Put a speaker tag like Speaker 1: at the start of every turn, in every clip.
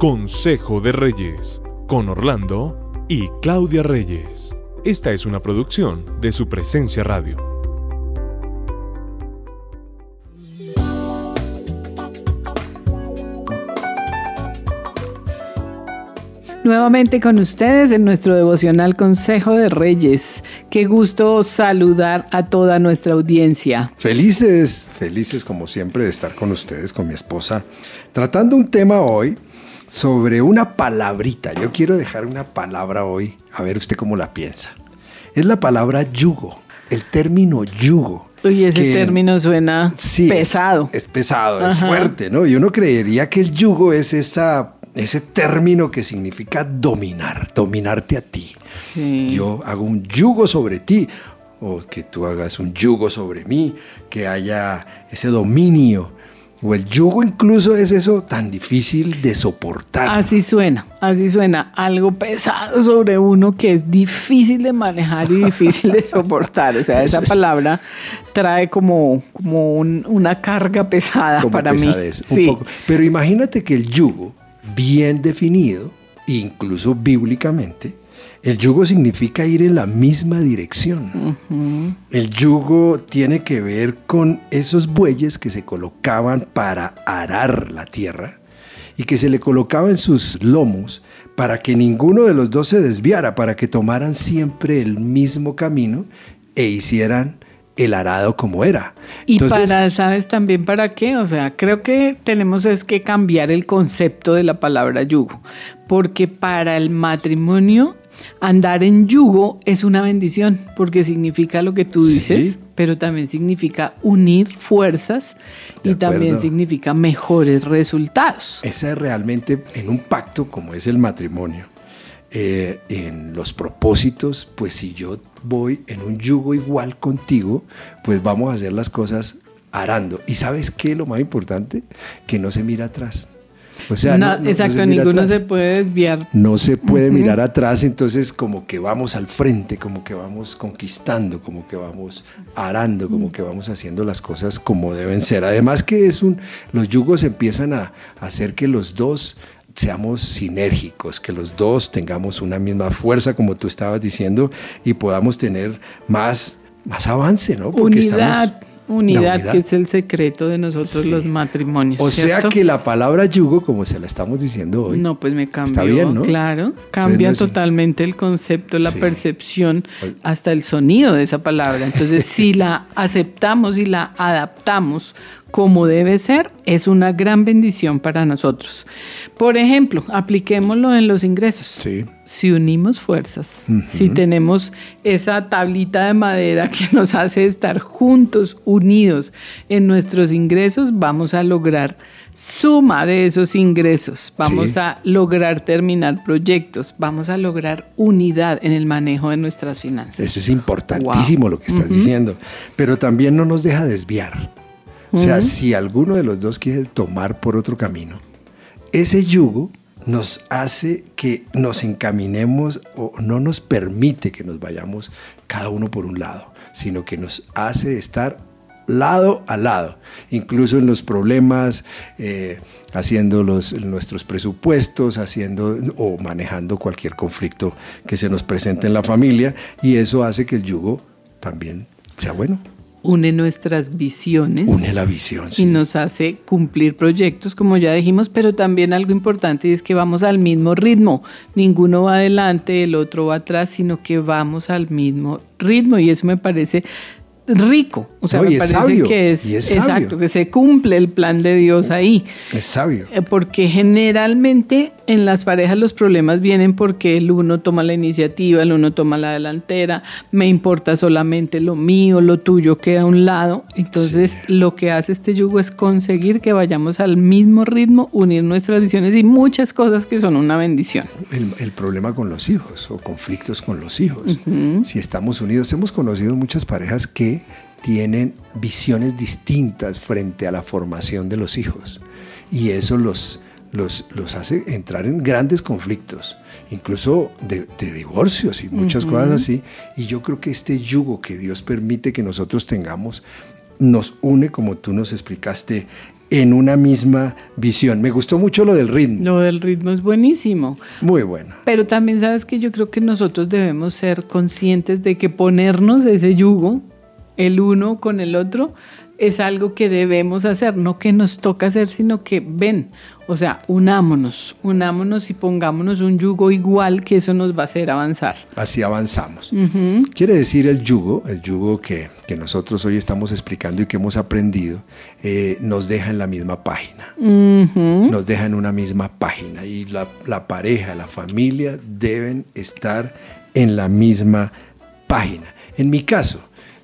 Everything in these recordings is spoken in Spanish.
Speaker 1: Consejo de Reyes, con Orlando y Claudia Reyes. Esta es una producción de su presencia radio.
Speaker 2: Nuevamente con ustedes en nuestro devocional Consejo de Reyes. Qué gusto saludar a toda nuestra audiencia.
Speaker 3: Felices, felices como siempre de estar con ustedes, con mi esposa, tratando un tema hoy sobre una palabrita. Yo quiero dejar una palabra hoy, a ver usted cómo la piensa. Es la palabra yugo, el término yugo.
Speaker 2: Uy, ese término suena pesado.
Speaker 3: Es, pesado, es fuerte, ¿no? Y uno creería que el yugo es esa, ese término que significa dominar, dominarte a ti. Yo hago un yugo sobre ti, o que tú hagas un yugo sobre mí, que haya ese dominio. O el yugo incluso es eso tan difícil de soportar.
Speaker 2: Así suena, así suena. Algo pesado sobre uno que es difícil de manejar y difícil de soportar. O sea, esa palabra trae como, como una carga pesada para mí.
Speaker 3: sí. Pero imagínate que el yugo, bien definido, incluso bíblicamente, el yugo significa ir en la misma dirección. El yugo tiene que ver con esos bueyes que se colocaban para arar la tierra y que se le colocaba en sus lomos para que ninguno de los dos se desviara, para que tomaran siempre el mismo camino e hicieran el arado como era.
Speaker 2: Y para, ¿sabes también para qué? O sea, creo que tenemos es que cambiar el concepto de la palabra yugo, porque para el matrimonio Andar en yugo es una bendición porque significa lo que tú dices, pero también significa unir fuerzas y también significa mejores resultados.
Speaker 3: Esa es realmente en un pacto como es el matrimonio. Eh, en los propósitos, pues si yo voy en un yugo igual contigo, pues vamos a hacer las cosas arando. ¿Y sabes qué? Lo más importante, que no se mira atrás.
Speaker 2: O sea, no, exacto, ninguno se puede desviar.
Speaker 3: No se puede mirar atrás, entonces como que vamos al frente, como que vamos conquistando, como que vamos arando, como que vamos haciendo las cosas como deben ser. Además que es un, los yugos empiezan a hacer que los dos seamos sinérgicos, que los dos tengamos una misma fuerza, como tú estabas diciendo, y podamos tener más, más avance, ¿no?
Speaker 2: Porque Unidad. Unidad, que es el secreto de nosotros los matrimonios.
Speaker 3: O sea que la palabra yugo, como se la estamos diciendo hoy.
Speaker 2: No, pues me cambió. Está bien, ¿no? Claro, cambia totalmente el concepto, la percepción, hasta el sonido de esa palabra. Entonces, si la aceptamos y la adaptamos como debe ser, es una gran bendición para nosotros. Por ejemplo, apliquémoslo en los ingresos.
Speaker 3: Sí.
Speaker 2: Si unimos fuerzas, si tenemos esa tablita de madera que nos hace estar juntos, unidos en nuestros ingresos, vamos a lograr suma de esos ingresos, vamos a lograr terminar proyectos, vamos a lograr unidad en el manejo de nuestras finanzas.
Speaker 3: Eso es importantísimo lo que estás diciendo, pero también no nos deja desviar. O sea, si alguno de los dos quiere tomar por otro camino, ese yugo nos hace que nos encaminemos o no nos permite que nos vayamos cada uno por un lado, sino que nos hace estar lado a lado, incluso en los problemas, eh, haciendo los, nuestros presupuestos, haciendo o manejando cualquier conflicto que se nos presente en la familia, y eso hace que el yugo también sea bueno
Speaker 2: une nuestras visiones.
Speaker 3: Une la visión.
Speaker 2: Y nos hace cumplir proyectos, como ya dijimos, pero también algo importante es que vamos al mismo ritmo. Ninguno va adelante, el otro va atrás, sino que vamos al mismo ritmo. Y eso me parece rico. O sea, me parece que es, exacto, que se cumple el plan de Dios ahí.
Speaker 3: Es sabio.
Speaker 2: Eh, porque generalmente en las parejas los problemas vienen porque el uno toma la iniciativa, el uno toma la delantera, me importa solamente lo mío, lo tuyo queda a un lado. Entonces, lo que hace este yugo es conseguir que vayamos al mismo ritmo, unir nuestras visiones y muchas cosas que son una bendición.
Speaker 3: El, problema con los hijos o conflictos con los hijos. Si estamos unidos, hemos conocido muchas parejas que tienen visiones distintas frente a la formación de los hijos. Y eso los, los, hace entrar en grandes conflictos, incluso de, divorcios y muchas cosas así. Y yo creo que este yugo que Dios permite que nosotros tengamos nos une, como tú nos explicaste, en una misma visión. Me gustó mucho lo del ritmo.
Speaker 2: Lo del ritmo es buenísimo.
Speaker 3: Muy bueno.
Speaker 2: Pero también sabes que yo creo que nosotros debemos ser conscientes de que ponernos ese yugo, el uno con el otro, es algo que debemos hacer, no que nos toca hacer, sino que ven, o sea, unámonos, unámonos y pongámonos un yugo igual que eso nos va a hacer avanzar.
Speaker 3: Así avanzamos. Quiere decir el yugo, el yugo que, nosotros hoy estamos explicando y que hemos aprendido, eh, nos deja en la misma página. Nos deja en una misma página y la, la pareja, la familia deben estar en la misma página. En mi caso,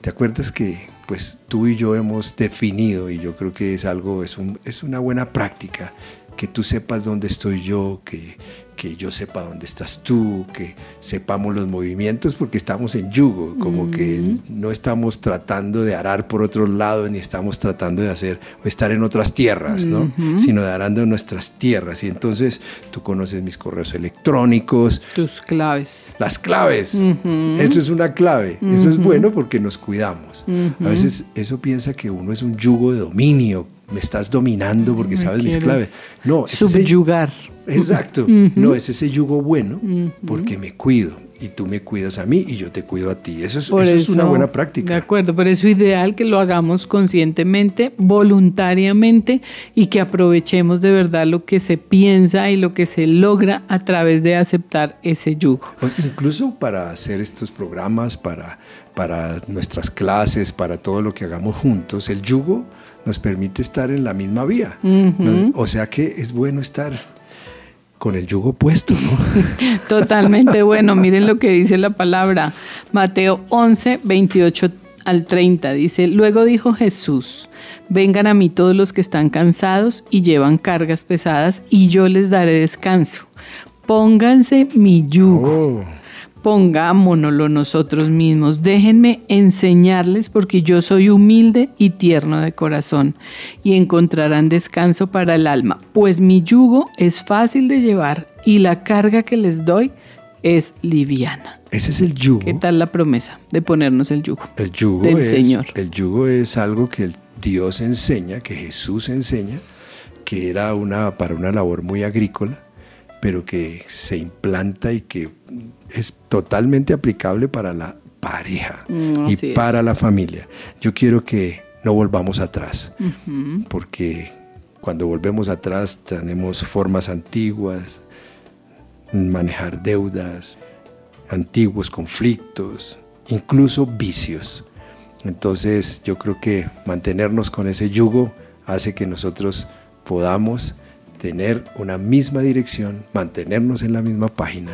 Speaker 3: ¿te acuerdas que pues tú y yo hemos definido, y yo creo que es algo, es, un, es una buena práctica, que tú sepas dónde estoy yo, que, que yo sepa dónde estás tú, que sepamos los movimientos, porque estamos en yugo, como que no estamos tratando de arar por otro lado, ni estamos tratando de hacer o estar en otras tierras, ¿no? Sino de arando en nuestras tierras. Y entonces tú conoces mis correos electrónicos.
Speaker 2: Tus claves.
Speaker 3: Las claves. Eso es una clave. Eso es bueno porque nos cuidamos. A veces eso piensa que uno es un yugo de dominio me estás dominando porque sabes mis claves. No,
Speaker 2: es subyugar.
Speaker 3: Exacto. No, es ese yugo bueno porque me cuido y tú me cuidas a mí y yo te cuido a ti. Eso es, es una buena práctica.
Speaker 2: De acuerdo, pero es ideal que lo hagamos conscientemente, voluntariamente y que aprovechemos de verdad lo que se piensa y lo que se logra a través de aceptar ese yugo.
Speaker 3: Pues incluso para hacer estos programas, para, para nuestras clases, para todo lo que hagamos juntos, el yugo nos permite estar en la misma vía. O sea que es bueno estar con el yugo puesto, ¿no?
Speaker 2: Totalmente bueno. Miren lo que dice la palabra. Mateo 11, 28 al 30 dice, luego dijo Jesús, vengan a mí todos los que están cansados y llevan cargas pesadas y yo les daré descanso. Pónganse mi yugo. Oh pongámonoslo nosotros mismos. Déjenme enseñarles porque yo soy humilde y tierno de corazón y encontrarán descanso para el alma, pues mi yugo es fácil de llevar y la carga que les doy es liviana.
Speaker 3: Ese es el yugo.
Speaker 2: ¿Qué tal la promesa de ponernos el yugo?
Speaker 3: El yugo del Señor. El yugo es algo que Dios enseña, que Jesús enseña, que era una para una labor muy agrícola, pero que se implanta y que es totalmente aplicable para la pareja mm, y para la familia. Yo quiero que no volvamos atrás, porque cuando volvemos atrás tenemos formas antiguas, manejar deudas, antiguos conflictos, incluso vicios. Entonces yo creo que mantenernos con ese yugo hace que nosotros podamos tener una misma dirección, mantenernos en la misma página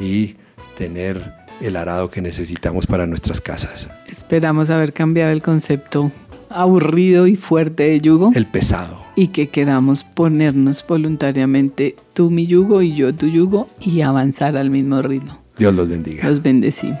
Speaker 3: y tener el arado que necesitamos para nuestras casas.
Speaker 2: Esperamos haber cambiado el concepto aburrido y fuerte de yugo.
Speaker 3: El pesado.
Speaker 2: Y que queramos ponernos voluntariamente tú mi yugo y yo tu yugo y avanzar al mismo ritmo.
Speaker 3: Dios los bendiga.
Speaker 2: Los bendecimos.